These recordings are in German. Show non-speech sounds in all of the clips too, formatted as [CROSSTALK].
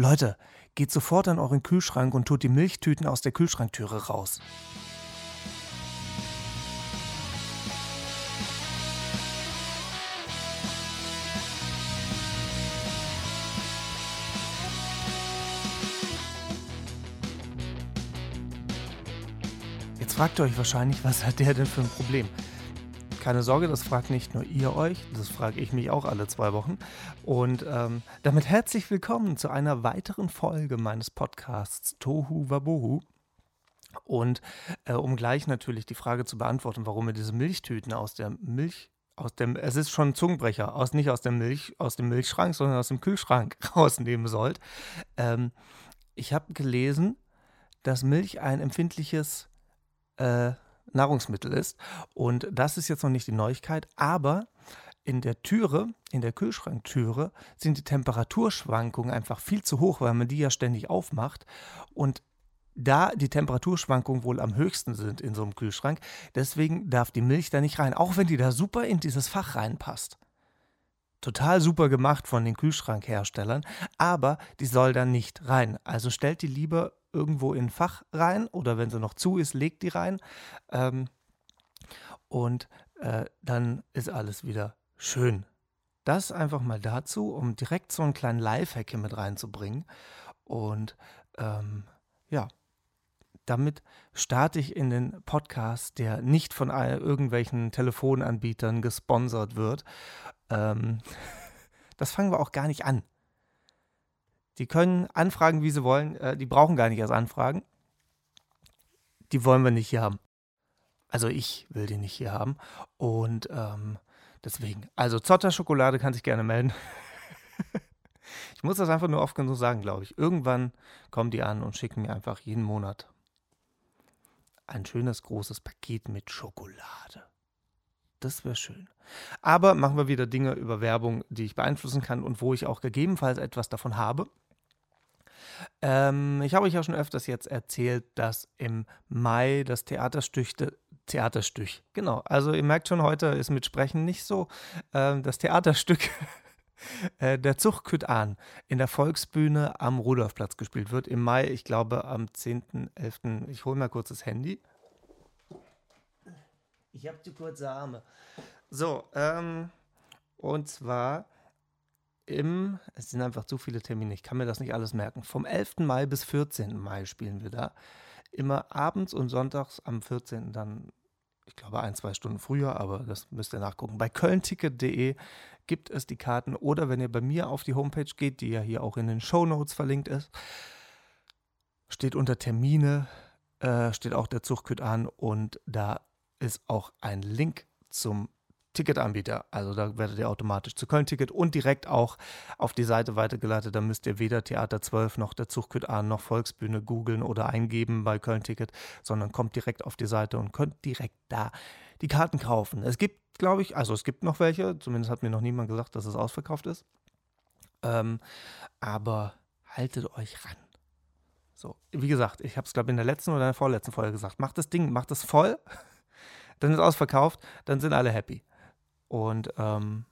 Leute, geht sofort an euren Kühlschrank und tut die Milchtüten aus der Kühlschranktüre raus. Jetzt fragt ihr euch wahrscheinlich, was hat der denn für ein Problem? Keine Sorge, das fragt nicht nur ihr euch, das frage ich mich auch alle zwei Wochen. Und ähm, damit herzlich willkommen zu einer weiteren Folge meines Podcasts Tohu Wabohu. Und äh, um gleich natürlich die Frage zu beantworten, warum ihr diese Milchtüten aus der Milch, aus dem, es ist schon ein Zungenbrecher, aus, nicht aus der Milch, aus dem Milchschrank, sondern aus dem Kühlschrank [LAUGHS] rausnehmen sollt. Ähm, ich habe gelesen, dass Milch ein empfindliches äh, Nahrungsmittel ist. Und das ist jetzt noch nicht die Neuigkeit, aber in der Türe, in der Kühlschranktüre, sind die Temperaturschwankungen einfach viel zu hoch, weil man die ja ständig aufmacht. Und da die Temperaturschwankungen wohl am höchsten sind in so einem Kühlschrank, deswegen darf die Milch da nicht rein, auch wenn die da super in dieses Fach reinpasst. Total super gemacht von den Kühlschrankherstellern, aber die soll da nicht rein. Also stellt die lieber irgendwo in ein Fach rein oder wenn sie noch zu ist, legt die rein. Ähm, und äh, dann ist alles wieder schön. Das einfach mal dazu, um direkt so einen kleinen Lifehack hier mit reinzubringen. Und ähm, ja, damit starte ich in den Podcast, der nicht von irgendwelchen Telefonanbietern gesponsert wird. Ähm, [LAUGHS] das fangen wir auch gar nicht an. Die können anfragen, wie sie wollen. Äh, die brauchen gar nicht erst anfragen. Die wollen wir nicht hier haben. Also ich will die nicht hier haben. Und ähm, deswegen, also Zotter Schokolade kann sich gerne melden. [LAUGHS] ich muss das einfach nur oft genug sagen, glaube ich. Irgendwann kommen die an und schicken mir einfach jeden Monat ein schönes großes Paket mit Schokolade. Das wäre schön. Aber machen wir wieder Dinge über Werbung, die ich beeinflussen kann und wo ich auch gegebenenfalls etwas davon habe. Ähm, ich habe euch ja schon öfters jetzt erzählt, dass im Mai das Theaterstück, Theaterstück, genau, also ihr merkt schon, heute ist mit Sprechen nicht so, ähm, das Theaterstück [LAUGHS] äh, der Zug an in der Volksbühne am Rudolfplatz gespielt wird. Im Mai, ich glaube am 10.11. Ich hole mal kurz das Handy. Ich habe zu kurze Arme. So, ähm, und zwar im, es sind einfach zu viele Termine, ich kann mir das nicht alles merken. Vom 11. Mai bis 14. Mai spielen wir da. Immer abends und sonntags am 14. dann, ich glaube, ein, zwei Stunden früher, aber das müsst ihr nachgucken. Bei kölnticket.de gibt es die Karten oder wenn ihr bei mir auf die Homepage geht, die ja hier auch in den Show Notes verlinkt ist, steht unter Termine, äh, steht auch der Zugküt an und da ist auch ein Link zum Ticketanbieter. Also da werdet ihr automatisch zu Köln-Ticket und direkt auch auf die Seite weitergeleitet. Da müsst ihr weder Theater 12 noch der Zugküt an noch Volksbühne googeln oder eingeben bei Köln-Ticket, sondern kommt direkt auf die Seite und könnt direkt da die Karten kaufen. Es gibt, glaube ich, also es gibt noch welche, zumindest hat mir noch niemand gesagt, dass es ausverkauft ist. Ähm, aber haltet euch ran. So, wie gesagt, ich habe es, glaube ich, in der letzten oder in der vorletzten Folge gesagt. Macht das Ding, macht es voll, dann ist ausverkauft, dann sind alle happy. Und ähm,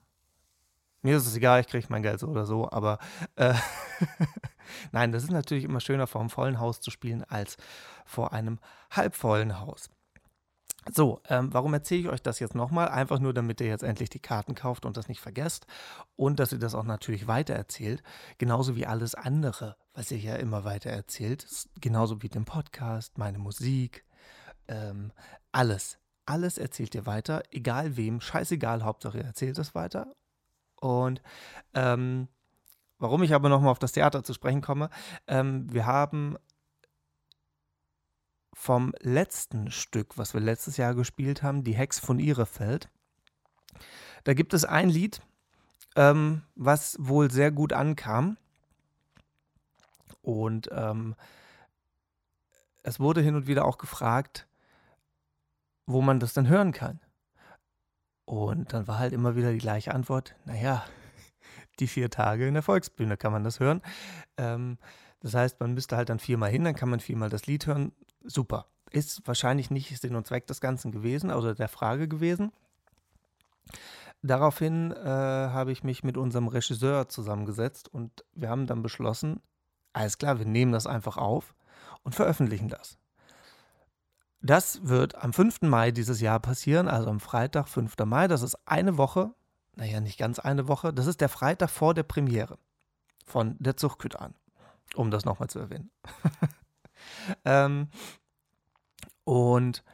mir ist es egal, ich kriege mein Geld so oder so, aber äh, [LAUGHS] nein, das ist natürlich immer schöner, vor einem vollen Haus zu spielen, als vor einem halbvollen Haus. So, ähm, warum erzähle ich euch das jetzt nochmal? Einfach nur, damit ihr jetzt endlich die Karten kauft und das nicht vergesst. Und dass ihr das auch natürlich weitererzählt. Genauso wie alles andere, was ihr ja immer weitererzählt. Genauso wie den Podcast, meine Musik, ähm, alles alles erzählt ihr weiter, egal wem, scheißegal, Hauptsache ihr erzählt es weiter. Und ähm, warum ich aber nochmal auf das Theater zu sprechen komme, ähm, wir haben vom letzten Stück, was wir letztes Jahr gespielt haben, Die Hex von Ihrefeld, da gibt es ein Lied, ähm, was wohl sehr gut ankam. Und ähm, es wurde hin und wieder auch gefragt, wo man das dann hören kann. Und dann war halt immer wieder die gleiche Antwort, naja, die vier Tage in der Volksbühne kann man das hören. Ähm, das heißt, man müsste halt dann viermal hin, dann kann man viermal das Lied hören. Super. Ist wahrscheinlich nicht Sinn und Zweck des Ganzen gewesen oder der Frage gewesen. Daraufhin äh, habe ich mich mit unserem Regisseur zusammengesetzt und wir haben dann beschlossen, alles klar, wir nehmen das einfach auf und veröffentlichen das. Das wird am 5. Mai dieses Jahr passieren, also am Freitag, 5. Mai. Das ist eine Woche, naja, nicht ganz eine Woche. Das ist der Freitag vor der Premiere von der Zuchtküt um das nochmal zu erwähnen. [LAUGHS] ähm, und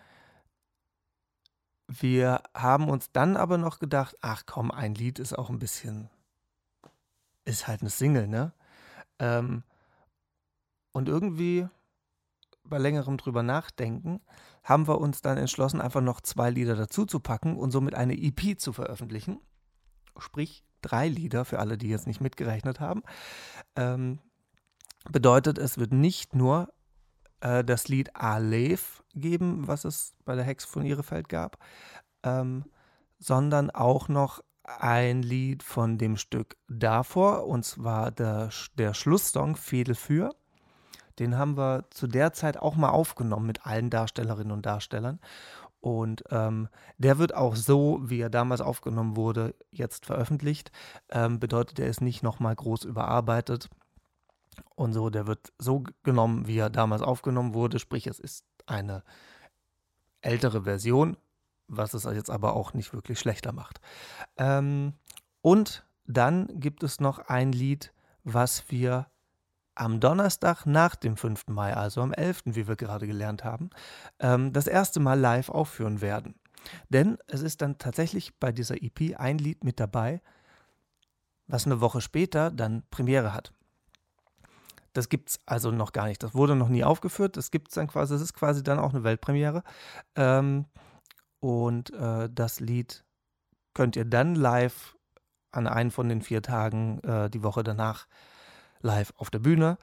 wir haben uns dann aber noch gedacht, ach komm, ein Lied ist auch ein bisschen, ist halt eine Single, ne? Ähm, und irgendwie bei längerem drüber nachdenken, haben wir uns dann entschlossen, einfach noch zwei Lieder dazu zu packen und somit eine EP zu veröffentlichen. Sprich, drei Lieder für alle, die jetzt nicht mitgerechnet haben. Ähm, bedeutet, es wird nicht nur äh, das Lied Alef geben, was es bei der Hex von Ihrefeld gab, ähm, sondern auch noch ein Lied von dem Stück davor, und zwar der, der Schlusssong Fädel für. Den haben wir zu der Zeit auch mal aufgenommen mit allen Darstellerinnen und Darstellern. Und ähm, der wird auch so, wie er damals aufgenommen wurde, jetzt veröffentlicht. Ähm, bedeutet, er ist nicht nochmal groß überarbeitet. Und so, der wird so genommen, wie er damals aufgenommen wurde. Sprich, es ist eine ältere Version, was es jetzt aber auch nicht wirklich schlechter macht. Ähm, und dann gibt es noch ein Lied, was wir am Donnerstag nach dem 5. Mai, also am 11., wie wir gerade gelernt haben, ähm, das erste Mal live aufführen werden. Denn es ist dann tatsächlich bei dieser EP ein Lied mit dabei, was eine Woche später dann Premiere hat. Das gibt es also noch gar nicht. Das wurde noch nie aufgeführt. Das gibt es dann quasi, das ist quasi dann auch eine Weltpremiere. Ähm, und äh, das Lied könnt ihr dann live an einem von den vier Tagen äh, die Woche danach live auf der Bühne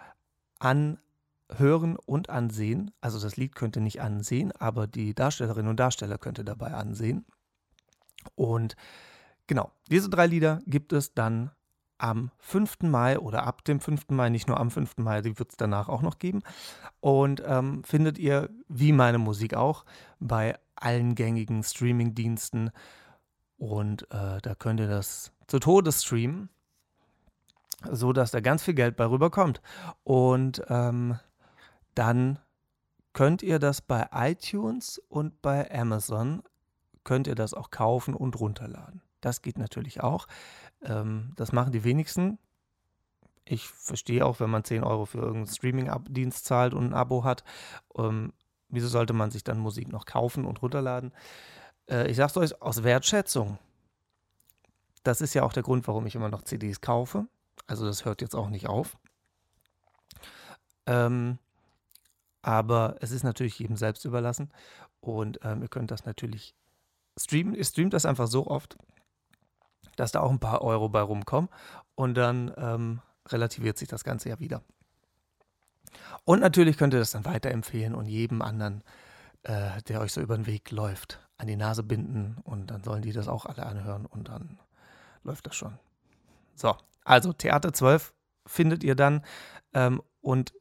anhören und ansehen. Also das Lied könnt ihr nicht ansehen, aber die Darstellerinnen und Darsteller könnt ihr dabei ansehen. Und genau, diese drei Lieder gibt es dann am 5. Mai oder ab dem 5. Mai, nicht nur am 5. Mai, die wird es danach auch noch geben. Und ähm, findet ihr, wie meine Musik auch, bei allen gängigen Streaming-Diensten. Und äh, da könnt ihr das zu Tode streamen so dass da ganz viel Geld bei rüberkommt. Und ähm, dann könnt ihr das bei iTunes und bei Amazon, könnt ihr das auch kaufen und runterladen. Das geht natürlich auch. Ähm, das machen die wenigsten. Ich verstehe auch, wenn man 10 Euro für irgendeinen Streaming-Dienst zahlt und ein Abo hat. Ähm, wieso sollte man sich dann Musik noch kaufen und runterladen? Äh, ich sage es euch aus Wertschätzung. Das ist ja auch der Grund, warum ich immer noch CDs kaufe. Also das hört jetzt auch nicht auf. Ähm, aber es ist natürlich jedem selbst überlassen. Und ähm, ihr könnt das natürlich streamen. Ihr streamt das einfach so oft, dass da auch ein paar Euro bei rumkommen. Und dann ähm, relativiert sich das Ganze ja wieder. Und natürlich könnt ihr das dann weiterempfehlen und jedem anderen, äh, der euch so über den Weg läuft, an die Nase binden. Und dann sollen die das auch alle anhören und dann läuft das schon. So, also Theater 12 findet ihr dann ähm, und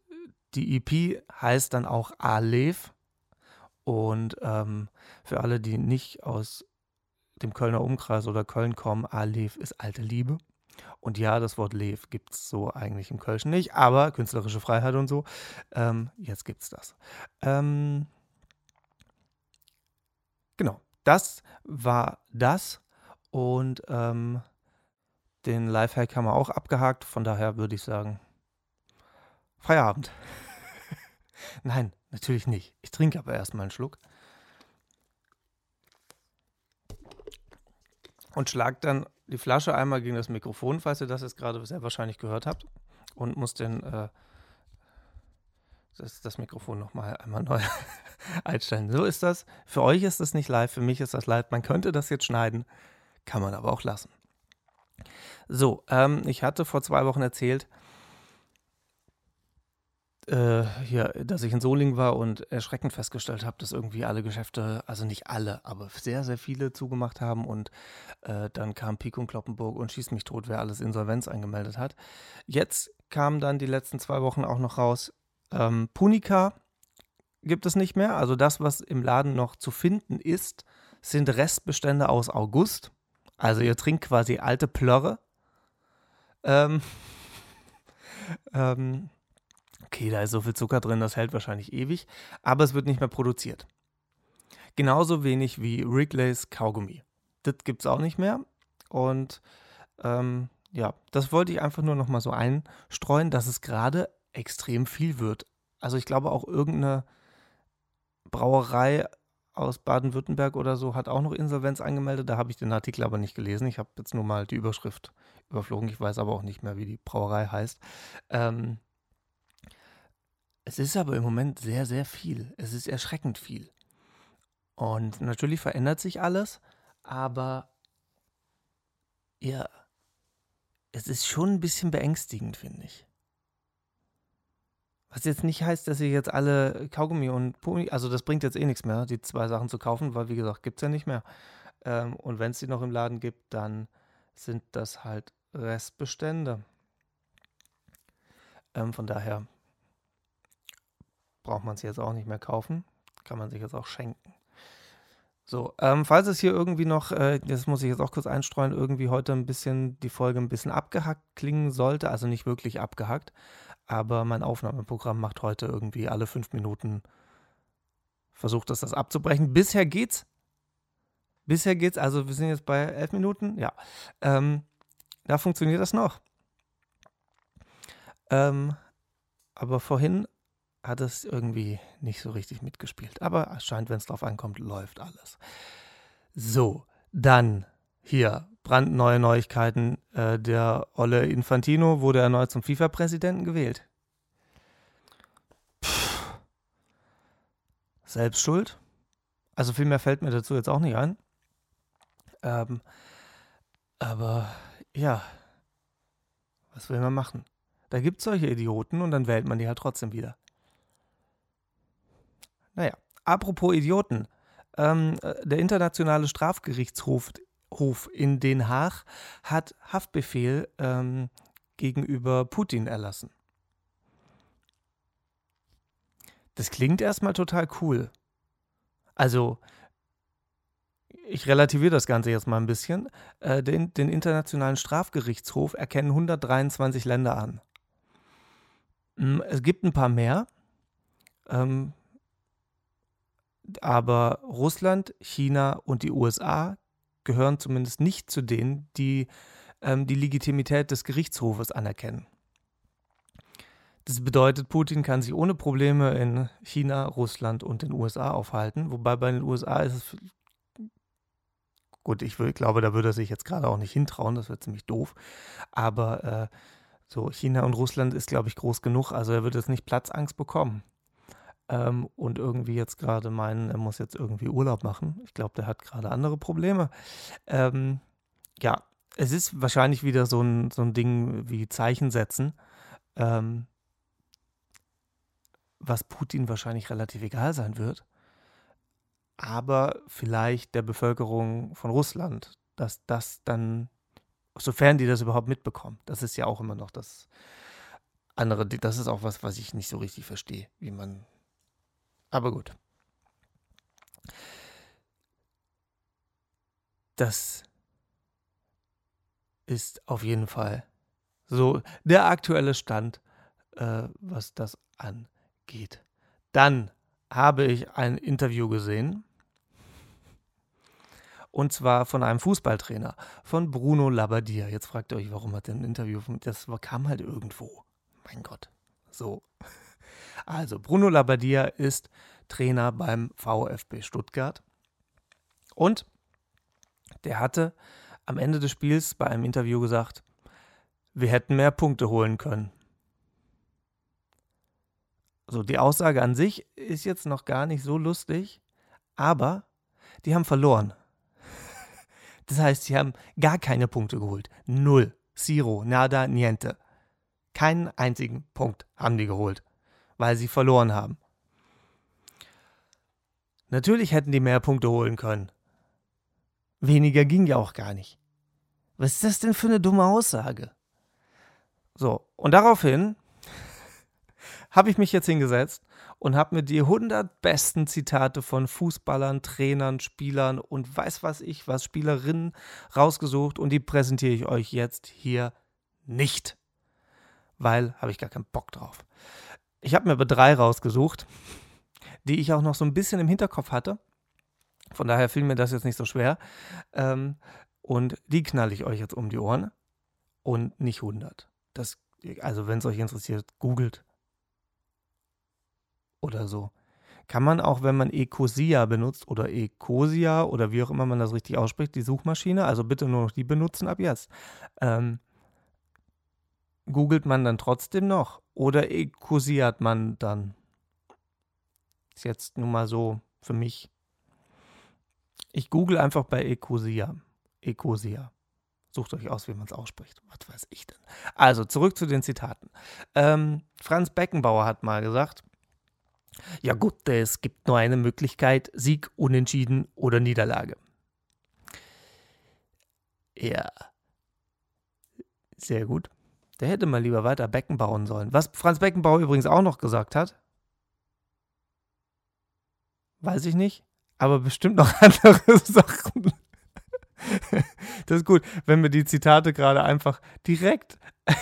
die EP heißt dann auch Alef. Und ähm, für alle, die nicht aus dem Kölner Umkreis oder Köln kommen, Alef ist alte Liebe. Und ja, das Wort Lev gibt es so eigentlich im Kölschen nicht, aber künstlerische Freiheit und so, ähm, jetzt gibt es das. Ähm, genau, das war das. Und ähm, den Lifehack haben wir auch abgehakt, von daher würde ich sagen, Feierabend. [LAUGHS] Nein, natürlich nicht. Ich trinke aber erstmal einen Schluck. Und schlag dann die Flasche einmal gegen das Mikrofon, falls ihr das jetzt gerade sehr wahrscheinlich gehört habt. Und muss den, äh, das, das Mikrofon nochmal einmal neu [LAUGHS] einstellen. So ist das. Für euch ist das nicht live, für mich ist das live. Man könnte das jetzt schneiden, kann man aber auch lassen. So, ähm, ich hatte vor zwei Wochen erzählt, äh, hier, dass ich in Solingen war und erschreckend festgestellt habe, dass irgendwie alle Geschäfte, also nicht alle, aber sehr, sehr viele zugemacht haben und äh, dann kam Pik und Kloppenburg und schießt mich tot, wer alles Insolvenz angemeldet hat. Jetzt kam dann die letzten zwei Wochen auch noch raus, ähm, Punica gibt es nicht mehr, also das, was im Laden noch zu finden ist, sind Restbestände aus August. Also ihr trinkt quasi alte Plörre. Ähm, [LAUGHS] ähm, okay, da ist so viel Zucker drin, das hält wahrscheinlich ewig, aber es wird nicht mehr produziert. Genauso wenig wie Wrigley's Kaugummi. Das gibt es auch nicht mehr. Und ähm, ja, das wollte ich einfach nur noch mal so einstreuen, dass es gerade extrem viel wird. Also ich glaube auch irgendeine Brauerei aus Baden-Württemberg oder so hat auch noch Insolvenz angemeldet. Da habe ich den Artikel aber nicht gelesen. Ich habe jetzt nur mal die Überschrift überflogen. Ich weiß aber auch nicht mehr, wie die Brauerei heißt. Ähm, es ist aber im Moment sehr, sehr viel. Es ist erschreckend viel. Und natürlich verändert sich alles, aber ja, es ist schon ein bisschen beängstigend, finde ich. Was jetzt nicht heißt, dass ihr jetzt alle Kaugummi und Pumi, also das bringt jetzt eh nichts mehr, die zwei Sachen zu kaufen, weil wie gesagt, gibt es ja nicht mehr. Ähm, und wenn es die noch im Laden gibt, dann sind das halt Restbestände. Ähm, von daher braucht man es jetzt auch nicht mehr kaufen. Kann man sich jetzt auch schenken. So, ähm, falls es hier irgendwie noch, äh, das muss ich jetzt auch kurz einstreuen, irgendwie heute ein bisschen die Folge ein bisschen abgehackt klingen sollte, also nicht wirklich abgehackt, aber mein Aufnahmeprogramm macht heute irgendwie alle fünf Minuten, versucht es das abzubrechen. Bisher geht's. Bisher geht's, also wir sind jetzt bei elf Minuten, ja. Ähm, da funktioniert das noch. Ähm, aber vorhin hat es irgendwie nicht so richtig mitgespielt. Aber es scheint, wenn es drauf ankommt, läuft alles. So, dann hier brandneue Neuigkeiten. Äh, der Olle Infantino wurde erneut zum FIFA-Präsidenten gewählt. Pff. Selbst schuld. Also viel mehr fällt mir dazu jetzt auch nicht ein. Ähm, aber ja, was will man machen? Da gibt es solche Idioten und dann wählt man die halt trotzdem wieder. Naja, apropos Idioten. Ähm, äh, der Internationale Strafgerichtshof Hof in Den Haag hat Haftbefehl ähm, gegenüber Putin erlassen. Das klingt erstmal total cool. Also, ich relativiere das Ganze jetzt mal ein bisschen. Äh, den, den, Internationalen Strafgerichtshof erkennen 123 Länder an. Hm, es gibt ein paar mehr, ähm, aber Russland, China und die USA gehören zumindest nicht zu denen, die ähm, die Legitimität des Gerichtshofes anerkennen. Das bedeutet, Putin kann sich ohne Probleme in China, Russland und den USA aufhalten, wobei bei den USA ist es gut, ich glaube, da würde er sich jetzt gerade auch nicht hintrauen, das wäre ziemlich doof, aber äh, so China und Russland ist, glaube ich, groß genug, also er wird jetzt nicht Platzangst bekommen ähm, und irgendwie jetzt gerade meinen, er muss jetzt irgendwie Urlaub machen. Ich glaube, der hat gerade andere Probleme. Ähm, ja, es ist wahrscheinlich wieder so ein, so ein Ding wie Zeichen setzen, ähm, was Putin wahrscheinlich relativ egal sein wird. Aber vielleicht der Bevölkerung von Russland, dass das dann, sofern die das überhaupt mitbekommen, das ist ja auch immer noch das andere, das ist auch was, was ich nicht so richtig verstehe, wie man aber gut. Das ist auf jeden Fall so der aktuelle Stand, äh, was das angeht. Dann habe ich ein Interview gesehen. Und zwar von einem Fußballtrainer, von Bruno Labbadia. Jetzt fragt ihr euch, warum hat er ein Interview? Das kam halt irgendwo. Mein Gott. So. Also, Bruno Labbadia ist Trainer beim VfB Stuttgart. Und der hatte am Ende des Spiels bei einem Interview gesagt, wir hätten mehr Punkte holen können. So, die Aussage an sich ist jetzt noch gar nicht so lustig, aber die haben verloren. [LAUGHS] Das heißt, sie haben gar keine Punkte geholt. Null. Zero. Nada. Niente. Keinen einzigen Punkt haben die geholt weil sie verloren haben. Natürlich hätten die mehr Punkte holen können. Weniger ging ja auch gar nicht. Was ist das denn für eine dumme Aussage? So, und daraufhin [LAUGHS] habe ich mich jetzt hingesetzt und habe mir die 100 besten Zitate von Fußballern, Trainern, Spielern und weiß was ich, was Spielerinnen rausgesucht und die präsentiere ich euch jetzt hier nicht. Weil habe ich gar keinen Bock drauf. Ich habe mir aber drei rausgesucht, die ich auch noch so ein bisschen im Hinterkopf hatte. Von daher fiel mir das jetzt nicht so schwer. Ähm, und die knalle ich euch jetzt um die Ohren und nicht 100. Das, also wenn es euch interessiert, googelt oder so. Kann man auch, wenn man Ecosia benutzt oder Ecosia oder wie auch immer man das richtig ausspricht, die Suchmaschine, also bitte nur noch die benutzen ab jetzt. Ähm, googelt man dann trotzdem noch oder Ecosiert man dann? Ist jetzt nun mal so für mich. Ich google einfach bei Ecosia. Ecosia. Sucht euch aus, wie man es ausspricht. Was weiß ich denn? Also, zurück zu den Zitaten. Ähm, Franz Beckenbauer hat mal gesagt, ja gut, es gibt nur eine Möglichkeit, Sieg, Unentschieden oder Niederlage. Ja. Sehr gut. Der hätte mal lieber weiter Becken bauen sollen. Was Franz Beckenbauer übrigens auch noch gesagt hat, weiß ich nicht, aber bestimmt noch [LAUGHS] andere Sachen. Das ist gut, wenn mir die Zitate gerade einfach direkt [LAUGHS]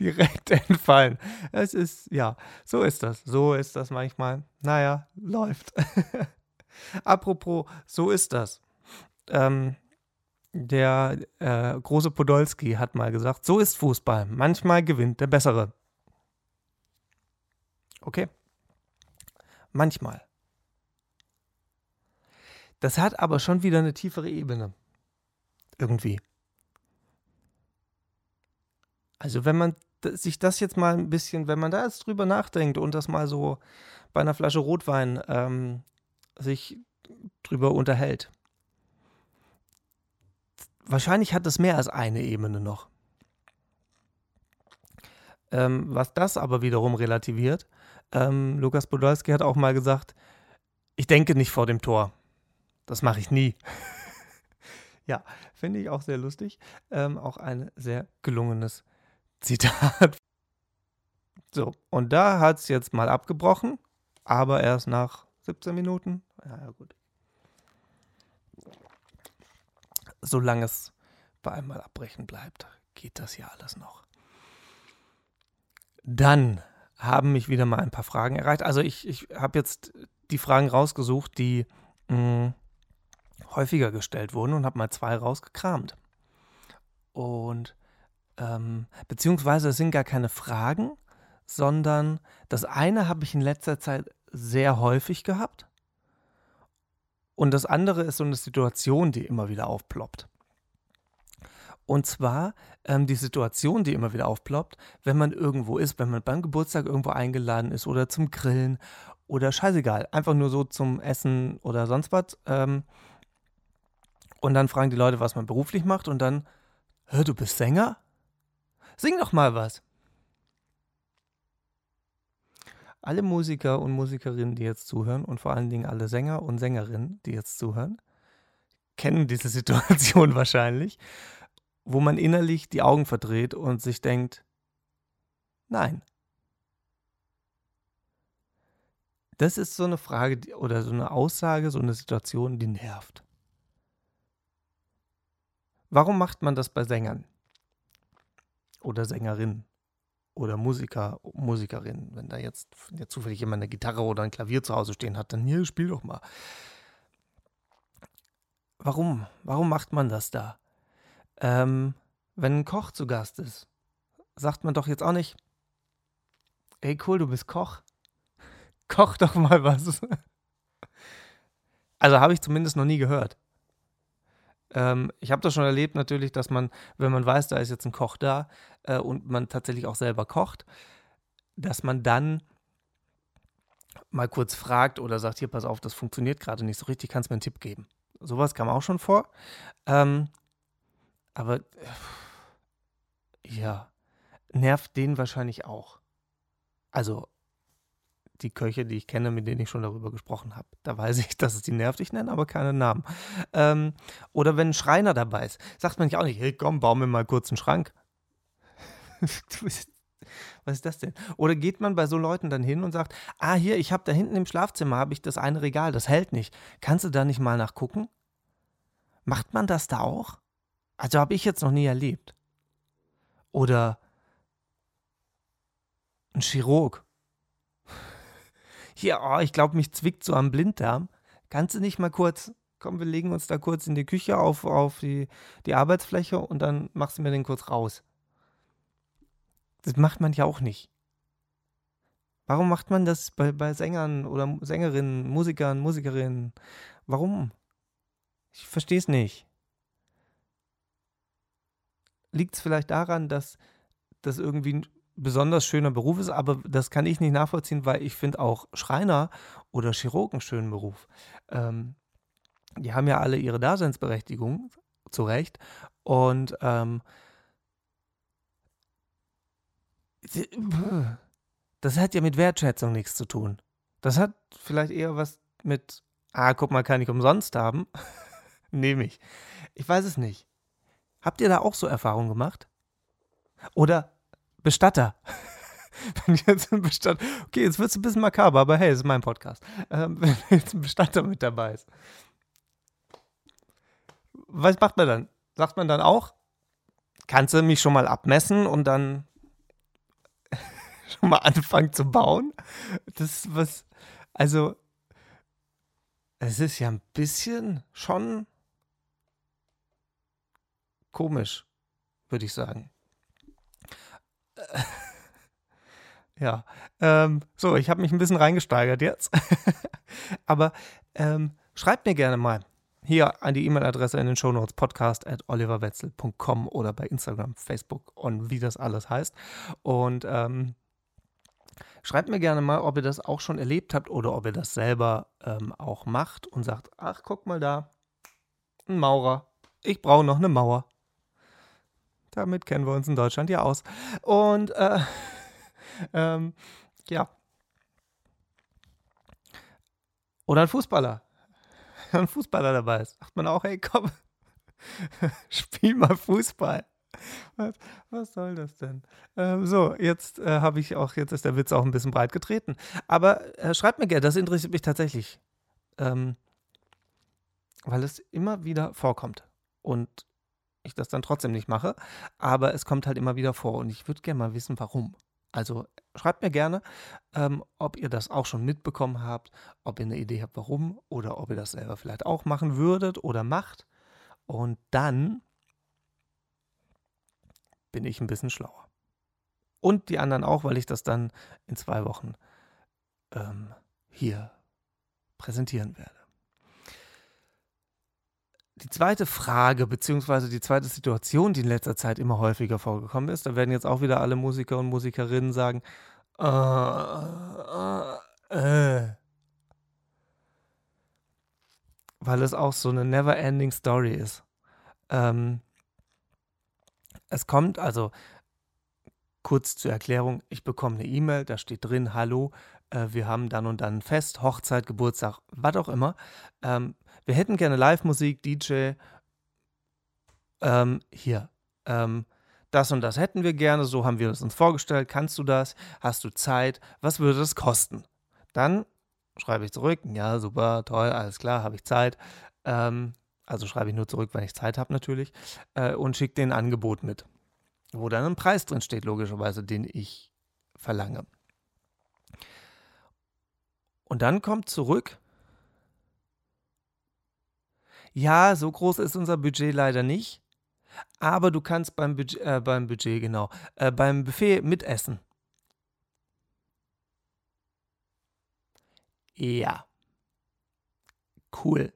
direkt entfallen. Es ist, ja, so ist das. So ist das manchmal. Naja, läuft. [LAUGHS] Apropos, so ist das. Ähm, der äh, große Podolski hat mal gesagt, so ist Fußball. Manchmal gewinnt der Bessere. Okay. Manchmal. Das hat aber schon wieder eine tiefere Ebene. Irgendwie. Also wenn man sich das jetzt mal ein bisschen, wenn man da jetzt drüber nachdenkt und das mal so bei einer Flasche Rotwein ähm, sich drüber unterhält. Wahrscheinlich hat es mehr als eine Ebene noch. Ähm, was das aber wiederum relativiert, ähm, Lukas Podolski hat auch mal gesagt, ich denke nicht vor dem Tor. Das mache ich nie. [LAUGHS] ja, finde ich auch sehr lustig. Ähm, auch ein sehr gelungenes Zitat. So, und da hat es jetzt mal abgebrochen, aber erst nach 17 Minuten. Ja, ja, gut. Solange es bei einmal abbrechen bleibt, geht das ja alles noch. Dann haben mich wieder mal ein paar Fragen erreicht. Also ich, ich habe jetzt die Fragen rausgesucht, die mh, hm, häufiger gestellt wurden und habe mal zwei rausgekramt. Und ähm, beziehungsweise es sind gar keine Fragen, sondern das eine habe ich in letzter Zeit sehr häufig gehabt. Und das andere ist so eine Situation, die immer wieder aufploppt. Und zwar ähm, die Situation, die immer wieder aufploppt, wenn man irgendwo ist, wenn man beim Geburtstag irgendwo eingeladen ist oder zum Grillen oder scheißegal, einfach nur so zum Essen oder sonst was. Ähm, und dann fragen die Leute, was man beruflich macht und dann, hör, du bist Sänger? Sing doch mal was. Alle Musiker und Musikerinnen, die jetzt zuhören und vor allen Dingen alle Sänger und Sängerinnen, die jetzt zuhören, kennen diese [LAUGHS] Situation wahrscheinlich, wo man innerlich die Augen verdreht und sich denkt, nein. Das ist so eine Frage oder so eine Aussage, so eine Situation, die nervt. Warum macht man das bei Sängern? oder Sängerin oder Musiker, Musikerin. Wenn da jetzt, jetzt zufällig jemand eine Gitarre oder ein Klavier zu Hause stehen hat, dann hier, spiel doch mal. Warum? Warum macht man das da? Ähm, wenn ein Koch zu Gast ist, sagt man doch jetzt auch nicht, ey cool, du bist Koch. [LAUGHS] Koch doch mal was. [LAUGHS] Also habe ich zumindest noch nie gehört. Ähm, ich habe das schon erlebt natürlich, dass man, wenn man weiß, da ist jetzt ein Koch da äh, und man tatsächlich auch selber kocht, dass man dann mal kurz fragt oder sagt, hier, pass auf, das funktioniert gerade nicht so richtig, kannst mir einen Tipp geben. Sowas kam auch schon vor. Ähm, aber ja, nervt den wahrscheinlich auch. Also die Köche, die ich kenne, mit denen ich schon darüber gesprochen habe. Da weiß ich, [LAUGHS] dass es die nervt. Ich nenne aber keine Namen. Ähm, oder wenn ein Schreiner dabei ist, sagt man nicht auch nicht, hey komm, bau mir mal kurz einen Schrank. [LAUGHS] Was ist das denn? Oder geht man bei so Leuten dann hin und sagt, ah hier, ich habe da hinten im Schlafzimmer, habe ich das eine Regal, das hält nicht. Kannst du da nicht mal nachgucken? Macht man das da auch? Also habe ich jetzt noch nie erlebt. Oder ein Chirurg hier, oh, ich glaube, mich zwickt so am Blinddarm. Kannst du nicht mal kurz, komm, wir legen uns da kurz in die Küche auf, auf die, die Arbeitsfläche und dann machst du mir den kurz raus. Das macht man ja auch nicht. Warum macht man das bei, bei Sängern oder Sängerinnen, Musikern, Musikerinnen? Warum? Ich verstehe es nicht. Liegt es vielleicht daran, dass das irgendwie besonders schöner Beruf ist, aber das kann ich nicht nachvollziehen, weil ich finde auch Schreiner oder Chirurgen einen schönen Beruf. Ähm, die haben ja alle ihre Daseinsberechtigung, zu Recht. Und ähm, das hat ja mit Wertschätzung nichts zu tun. Das hat vielleicht eher was mit, ah, guck mal, kann ich umsonst haben. [LAUGHS] Nehme ich. Ich weiß es nicht. Habt ihr da auch so Erfahrungen gemacht? Oder Bestatter? [LAUGHS] wenn jetzt ein Bestatter, okay, jetzt wird es ein bisschen makaber, aber hey, es ist mein Podcast. Ähm, [LAUGHS] wenn jetzt ein Bestatter mit dabei ist. Was macht man dann? Sagt man dann auch, kannst du mich schon mal abmessen und dann [LAUGHS] schon mal anfangen zu bauen? Das ist was, also, es ist ja ein bisschen schon komisch, würde ich sagen. [LAUGHS] Ja, ähm, so, ich habe mich ein bisschen reingesteigert jetzt. [LAUGHS] Aber ähm, schreibt mir gerne mal hier an die E-Mail-Adresse in den Shownotes podcast at oliverwetzel.com oder bei Instagram, Facebook und wie das alles heißt. Und ähm, schreibt mir gerne mal, ob ihr das auch schon erlebt habt oder ob ihr das selber ähm, auch macht und sagt, ach, guck mal da, ein Maurer. Ich brauche noch eine Mauer. Damit kennen wir uns in Deutschland ja aus. Und äh, [LAUGHS] ähm, ja. Oder ein Fußballer. [LAUGHS] Ein Fußballer dabei ist. Sagt man auch, hey, komm, [LAUGHS] spiel mal Fußball. Was, was soll das denn? Ähm, so, jetzt äh, habe ich auch, jetzt ist der Witz auch ein bisschen breit getreten. Aber äh, schreibt mir gerne, das interessiert mich tatsächlich. Ähm, weil es immer wieder vorkommt. Und ich das dann trotzdem nicht mache. Aber es kommt halt immer wieder vor und ich würde gerne mal wissen, warum. Also schreibt mir gerne, ähm, ob ihr das auch schon mitbekommen habt, ob ihr eine Idee habt, warum oder ob ihr das selber vielleicht auch machen würdet oder macht. Und dann bin ich ein bisschen schlauer. Und die anderen auch, weil ich das dann in zwei Wochen ähm, hier präsentieren werde. Die zweite Frage, beziehungsweise die zweite Situation, die in letzter Zeit immer häufiger vorgekommen ist, da werden jetzt auch wieder alle Musiker und Musikerinnen sagen, äh, äh, äh. weil es auch so eine never-ending Story ist. Ähm, es kommt also, kurz zur Erklärung, ich bekomme eine E-Mail, da steht drin, hallo, äh, wir haben dann und dann Fest, Hochzeit, Geburtstag, was auch immer. Ähm, wir hätten gerne Live-Musik, DJ. Ähm, hier. Ähm, das und das hätten wir gerne, so haben wir es uns vorgestellt. Kannst du das? Hast du Zeit? Was würde das kosten? Dann schreibe ich zurück, ja, super, toll, alles klar, habe ich Zeit. Ähm, also schreibe ich nur zurück, wenn ich Zeit habe natürlich. Äh, und schicke den Angebot mit. Wo dann ein Preis drin steht, logischerweise, den ich verlange. Und dann kommt zurück, ja, so groß ist unser Budget leider nicht, aber du kannst beim Budget, äh, beim Budget genau, äh, beim Buffet mitessen. Ja. Cool.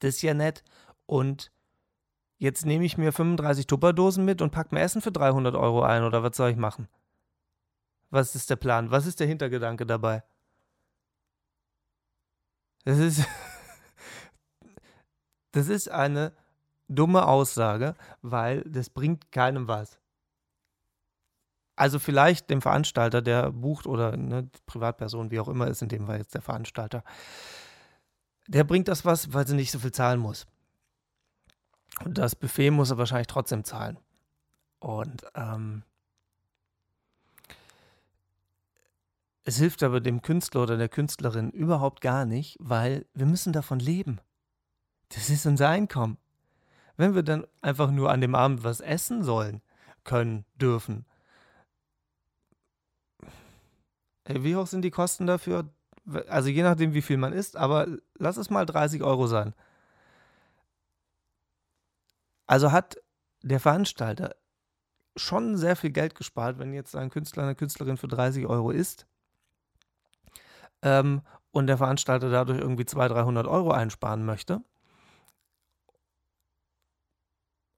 Das ist ja nett. Und jetzt nehme ich mir 35 Tupperdosen mit und packe mir Essen für 300 Euro ein, oder was soll ich machen? Was ist der Plan? Was ist der Hintergedanke dabei? Das ist, [LAUGHS] das ist eine dumme Aussage, weil das bringt keinem was. Also vielleicht dem Veranstalter, der bucht oder eine Privatperson, wie auch immer ist in dem Fall jetzt der Veranstalter, der bringt das was, weil sie nicht so viel zahlen muss. Und das Buffet muss er wahrscheinlich trotzdem zahlen. Und ähm, Es hilft aber dem Künstler oder der Künstlerin überhaupt gar nicht, weil wir müssen davon leben. Das ist unser Einkommen. Wenn wir dann einfach nur an dem Abend was essen sollen, können, dürfen, wie hoch sind die Kosten dafür? Also je nachdem, wie viel man isst, aber lass es mal 30 Euro sein. Also hat der Veranstalter schon sehr viel Geld gespart, wenn jetzt ein Künstler, eine Künstlerin für 30 Euro isst ähm, und der Veranstalter dadurch irgendwie 200, 300 Euro einsparen möchte.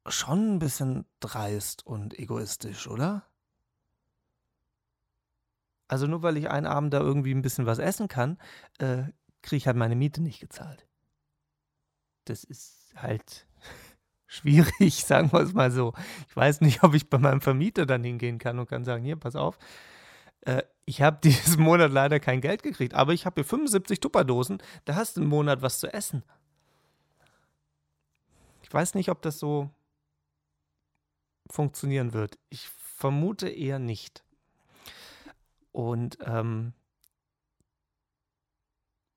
Schon ein bisschen dreist und egoistisch, oder? Also nur weil ich einen Abend da irgendwie ein bisschen was essen kann, äh, kriege ich halt meine Miete nicht gezahlt. Das ist halt [LAUGHS] schwierig, [LAUGHS] sagen wir es mal so. Ich weiß nicht, ob ich bei meinem Vermieter dann hingehen kann und kann sagen, hier, pass auf, äh, ich habe [LAUGHS] diesen Monat leider kein Geld gekriegt, aber ich habe hier 75 Tupperdosen, da hast du einen Monat was zu essen. Ich weiß nicht, ob das so funktionieren wird. Ich vermute eher nicht. Und ähm,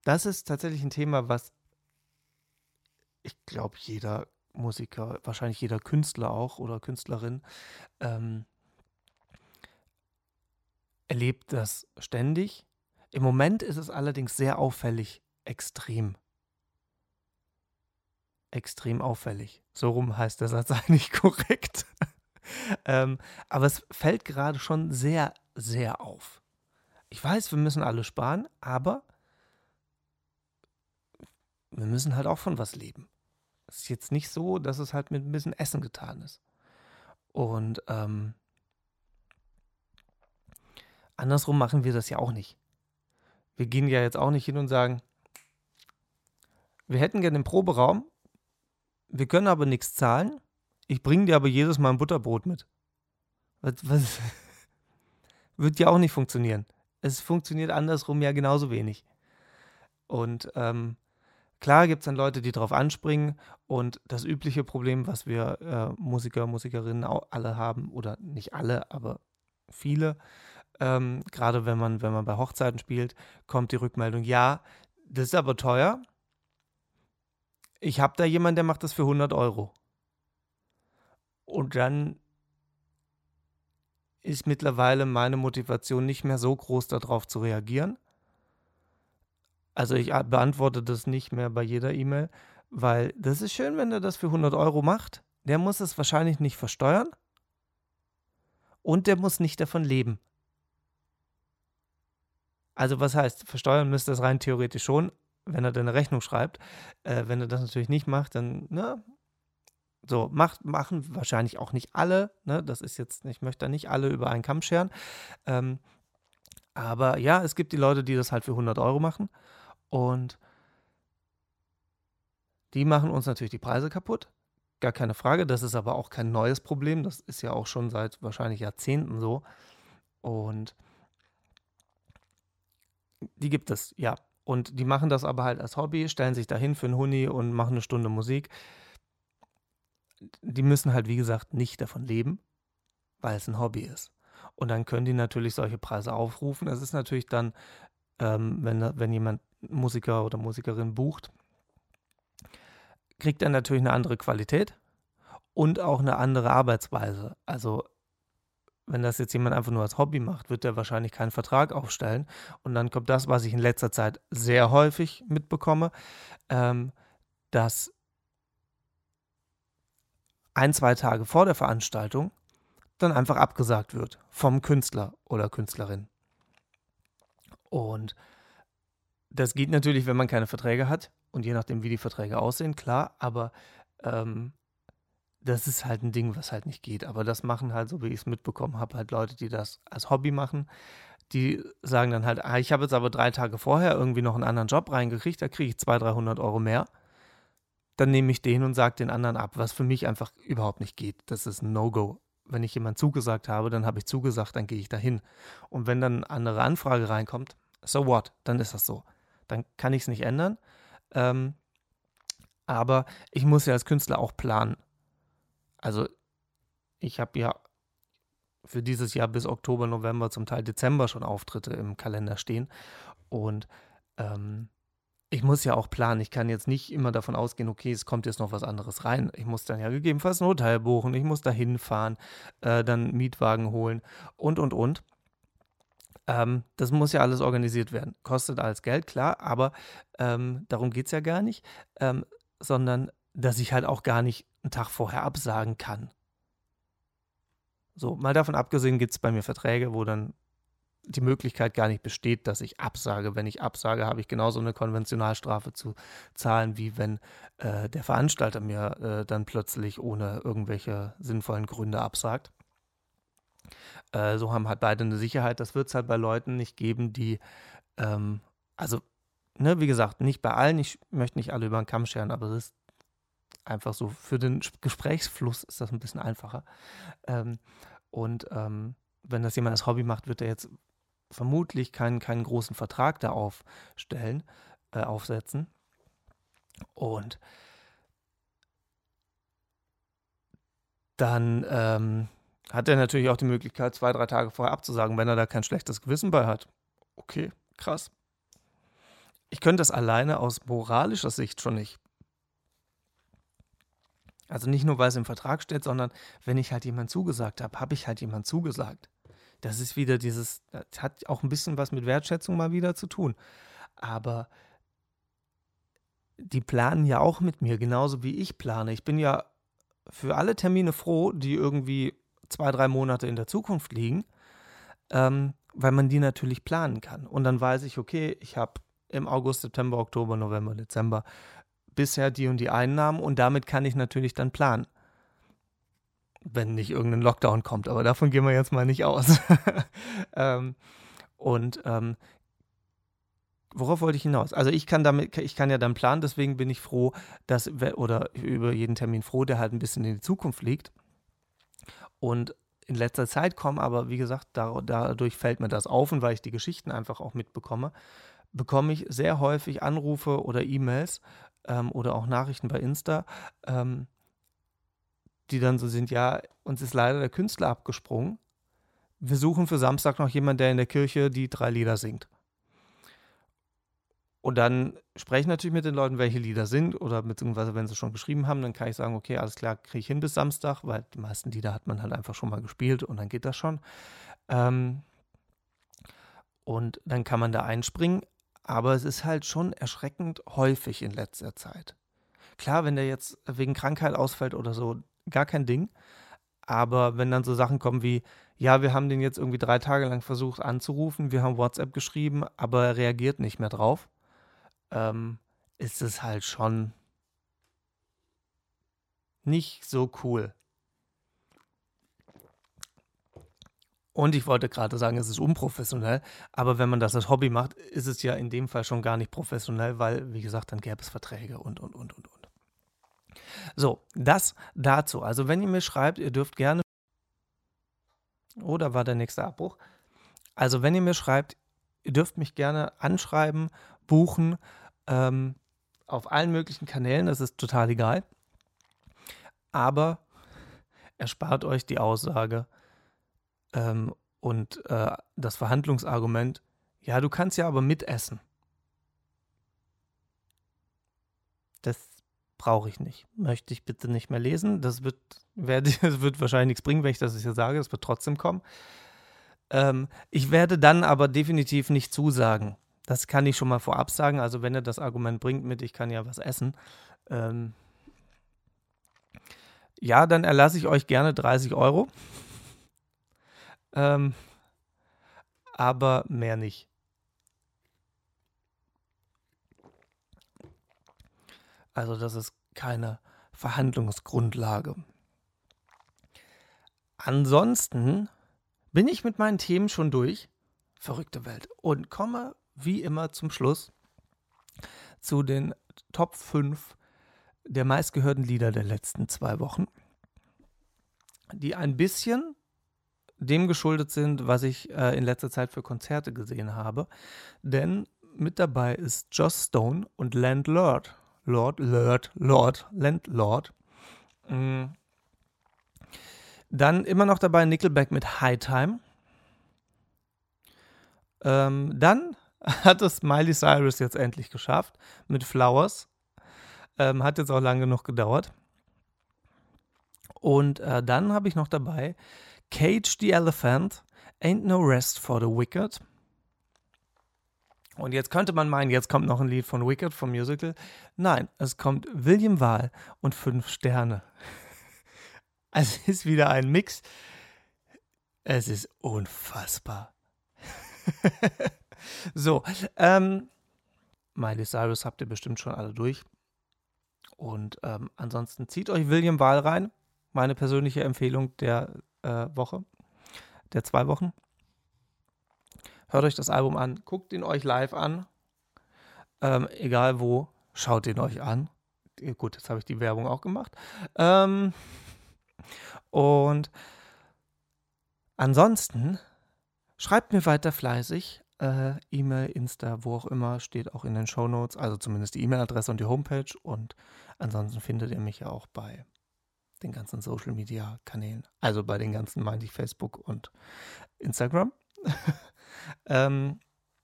das ist tatsächlich ein Thema, was ich glaube, jeder Musiker, wahrscheinlich jeder Künstler auch oder Künstlerin, ähm, erlebt das ständig. Im Moment ist es allerdings sehr auffällig, extrem. Extrem auffällig. So rum heißt der Satz [LAUGHS] eigentlich korrekt. [LAUGHS] ähm, aber es fällt gerade schon sehr, sehr auf. Ich weiß, wir müssen alle sparen, aber wir müssen halt auch von was leben. Es ist jetzt nicht so, dass es halt mit ein bisschen Essen getan ist. Und ähm, andersrum machen wir das ja auch nicht. Wir gehen ja jetzt auch nicht hin und sagen, wir hätten gerne den Proberaum, wir können aber nichts zahlen, ich bringe dir aber jedes Mal ein Butterbrot mit. Was, was? [LAUGHS] Wird ja auch nicht funktionieren. Es funktioniert andersrum ja genauso wenig. Und ähm, Klar gibt es dann Leute, die darauf anspringen und das übliche Problem, was wir äh, Musiker, Musikerinnen alle haben, oder nicht alle, aber viele, ähm, gerade wenn man, wenn man bei Hochzeiten spielt, kommt die Rückmeldung, ja, das ist aber teuer. Ich habe da jemanden, der macht das für 100 Euro. Und dann ist mittlerweile meine Motivation nicht mehr so groß, darauf zu reagieren, also ich beantworte das nicht mehr bei jeder E-Mail, weil das ist schön, wenn er das für 100 Euro macht. Der muss es wahrscheinlich nicht versteuern und der muss nicht davon leben. Also was heißt, versteuern müsste es rein theoretisch schon, wenn er dann eine Rechnung schreibt. Äh, wenn er das natürlich nicht macht, dann, ne, so, macht, machen wahrscheinlich auch nicht alle, ne, das ist jetzt, ich möchte da nicht alle über einen Kamm scheren. Ähm, aber ja, es gibt die Leute, die das halt für 100 Euro machen und die machen uns natürlich die Preise kaputt. Gar keine Frage. Das ist aber auch kein neues Problem. Das ist ja auch schon seit wahrscheinlich Jahrzehnten so. Und die gibt es, ja. Und die machen das aber halt als Hobby, stellen sich dahin für einen Huni und machen eine Stunde Musik. Die müssen halt, wie gesagt, nicht davon leben, weil es ein Hobby ist. Und dann können die natürlich solche Preise aufrufen. Es ist natürlich dann, ähm, wenn, wenn jemand Musiker oder Musikerin bucht, kriegt er natürlich eine andere Qualität und auch eine andere Arbeitsweise. Also wenn das jetzt jemand einfach nur als Hobby macht, wird er wahrscheinlich keinen Vertrag aufstellen. Und dann kommt das, was ich in letzter Zeit sehr häufig mitbekomme, ähm, dass ein, zwei Tage vor der Veranstaltung dann einfach abgesagt wird vom Künstler oder Künstlerin. Und das geht natürlich, wenn man keine Verträge hat und je nachdem, wie die Verträge aussehen, klar, aber ähm, das ist halt ein Ding, was halt nicht geht. Aber das machen halt, so wie ich es mitbekommen habe, halt Leute, die das als Hobby machen. Die sagen dann halt, ah, ich habe jetzt aber drei Tage vorher irgendwie noch einen anderen Job reingekriegt, da kriege ich 200, 300 Euro mehr. Dann nehme ich den und sage den anderen ab, was für mich einfach überhaupt nicht geht. Das ist ein No-Go. Wenn ich jemand zugesagt habe, dann habe ich zugesagt, dann gehe ich dahin. Und wenn dann eine andere Anfrage reinkommt, so what, dann ist das so dann kann ich es nicht ändern. Ähm, aber ich muss ja als Künstler auch planen. Also ich habe ja für dieses Jahr bis Oktober, November, zum Teil Dezember schon Auftritte im Kalender stehen. Und ähm, ich muss ja auch planen. Ich kann jetzt nicht immer davon ausgehen, okay, es kommt jetzt noch was anderes rein. Ich muss dann ja gegebenenfalls ein Hotel buchen, ich muss da hinfahren, äh, dann Mietwagen holen und, und, und. Ähm, das muss ja alles organisiert werden. Kostet alles Geld, klar, aber ähm, darum geht es ja gar nicht, ähm, sondern dass ich halt auch gar nicht einen Tag vorher absagen kann. So, mal davon abgesehen gibt es bei mir Verträge, wo dann die Möglichkeit gar nicht besteht, dass ich absage. Wenn ich absage, habe ich genauso eine Konventionalstrafe zu zahlen, wie wenn äh, der Veranstalter mir äh, dann plötzlich ohne irgendwelche sinnvollen Gründe absagt. Äh, so haben halt beide eine Sicherheit. Das wird es halt bei Leuten nicht geben, die, ähm, also, ne, wie gesagt, nicht bei allen, ich möchte nicht alle über den Kamm scheren, aber es ist einfach so, für den Gesprächsfluss ist das ein bisschen einfacher. Ähm, und ähm, wenn das jemand als Hobby macht, wird er jetzt vermutlich keinen, keinen großen Vertrag da aufstellen, äh, aufsetzen. Und dann ähm, hat er natürlich auch die Möglichkeit, zwei, drei Tage vorher abzusagen, wenn er da kein schlechtes Gewissen bei hat. Okay, krass. Ich könnte das alleine aus moralischer Sicht schon nicht. Also nicht nur, weil es im Vertrag steht, sondern wenn ich halt jemand zugesagt habe, habe ich halt jemand zugesagt. Das ist wieder dieses, das hat auch ein bisschen was mit Wertschätzung mal wieder zu tun. Aber die planen ja auch mit mir, genauso wie ich plane. Ich bin ja für alle Termine froh, die irgendwie zwei, drei Monate in der Zukunft liegen, ähm, weil man die natürlich planen kann. Und dann weiß ich, okay, ich habe im August, September, Oktober, November, Dezember bisher die und die Einnahmen und damit kann ich natürlich dann planen. Wenn nicht irgendein Lockdown kommt, aber davon gehen wir jetzt mal nicht aus. [LAUGHS] ähm, und ähm, worauf wollte ich hinaus? Also ich kann damit, ich kann ja dann planen, deswegen bin ich froh, dass, oder über jeden Termin froh, der halt ein bisschen in die Zukunft liegt. Und in letzter Zeit kommen aber, wie gesagt, dadurch fällt mir das auf und weil ich die Geschichten einfach auch mitbekomme, bekomme ich sehr häufig Anrufe oder E-Mails ähm, oder auch Nachrichten bei Insta, ähm, die dann so sind, ja, uns ist leider der Künstler abgesprungen. Wir suchen für Samstag noch jemanden, der in der Kirche die drei Lieder singt. Und dann spreche ich natürlich mit den Leuten, welche Lieder sind, oder beziehungsweise wenn sie schon geschrieben haben, dann kann ich sagen, okay, alles klar, kriege ich hin bis Samstag, weil die meisten Lieder hat man halt einfach schon mal gespielt und dann geht das schon. Ähm, und dann kann man da einspringen, aber es ist halt schon erschreckend häufig in letzter Zeit. Klar, wenn der jetzt wegen Krankheit ausfällt oder so, gar kein Ding. Aber wenn dann so Sachen kommen wie, ja, wir haben den jetzt irgendwie drei Tage lang versucht anzurufen, wir haben WhatsApp geschrieben, aber er reagiert nicht mehr drauf, ähm, ist es halt schon nicht so cool. Und ich wollte gerade sagen, es ist unprofessionell, aber wenn man das als Hobby macht, ist es ja in dem Fall schon gar nicht professionell, weil, wie gesagt, dann gäbe es Verträge und, und, und, und, und. So, das dazu. Also, wenn ihr mir schreibt, ihr dürft gerne. Oder oh, war der nächste Abbruch? Also, wenn ihr mir schreibt, ihr dürft mich gerne anschreiben, buchen, ähm, auf allen möglichen Kanälen, das ist total egal. Aber erspart euch die Aussage, ähm, und äh, das Verhandlungsargument, ja, du kannst ja aber mitessen. Das brauche ich nicht. Möchte ich bitte nicht mehr lesen. Das wird, [LAUGHS] das wird wahrscheinlich nichts bringen, wenn ich das hier sage. Es wird trotzdem kommen. Ähm, ich werde dann aber definitiv nicht zusagen. Das kann ich schon mal vorab sagen. Also, wenn er das Argument bringt mit, ich kann ja was essen, ähm, ja, dann erlasse ich euch gerne 30 Euro. Ähm, aber mehr nicht. Also das ist keine Verhandlungsgrundlage. Ansonsten bin ich mit meinen Themen schon durch. Verrückte Welt. Und komme wie immer zum Schluss zu den Top 5 der meistgehörten Lieder der letzten zwei Wochen, die ein bisschen dem geschuldet sind, was ich äh, in letzter Zeit für Konzerte gesehen habe. Denn mit dabei ist Joss Stone und Landlord. Lord, Lord, Lord, Landlord. Mhm. Dann immer noch dabei Nickelback mit High Time. Ähm, dann [LAUGHS] hat es Miley Cyrus jetzt endlich geschafft mit Flowers. Ähm, hat jetzt auch lange genug gedauert. Und äh, dann habe ich noch dabei Cage the Elephant, Ain't No Rest for the Wicked. Und jetzt könnte man meinen, jetzt kommt noch ein Lied von Wicked vom Musical. Nein, es kommt William Wahl und fünf Sterne. [LAUGHS] Es ist wieder ein Mix. Es ist unfassbar. [LAUGHS] so, ähm, Miley Cyrus habt ihr bestimmt schon alle durch. Und ähm, ansonsten zieht euch William Wahl rein. Meine persönliche Empfehlung der äh, Woche, der zwei Wochen. Hört euch das Album an, guckt ihn euch live an. Ähm, egal wo, schaut ihn euch an. Gut, jetzt habe ich die Werbung auch gemacht. Ähm, und ansonsten schreibt mir weiter fleißig. Äh, E-Mail, Insta, wo auch immer, steht auch in den Show Notes. Also zumindest die E-Mail-Adresse und die Homepage. Und ansonsten findet ihr mich ja auch bei den ganzen Social Media Kanälen. Also bei den ganzen, meinte ich, Facebook und Instagram. [LAUGHS] Ähm,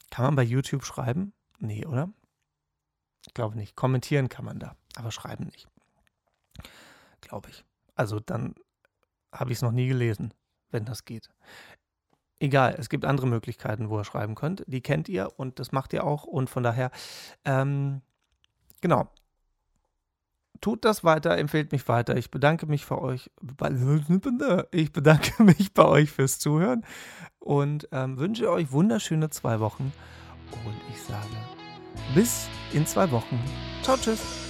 kann man bei YouTube schreiben? Nee, oder? Ich glaube nicht. Kommentieren kann man da, aber schreiben nicht. Glaube ich. Also dann habe ich es noch nie gelesen, wenn das geht. Egal, es gibt andere Möglichkeiten, wo ihr schreiben könnt. Die kennt ihr und das macht ihr auch. Und von daher, ähm, genau, tut das weiter, empfehlt mich weiter. Ich bedanke mich für euch. Ich bedanke [LAUGHS] mich bei euch fürs Zuhören und ähm, wünsche euch wunderschöne zwei Wochen. Und ich sage bis in zwei Wochen. Ciao, tschüss.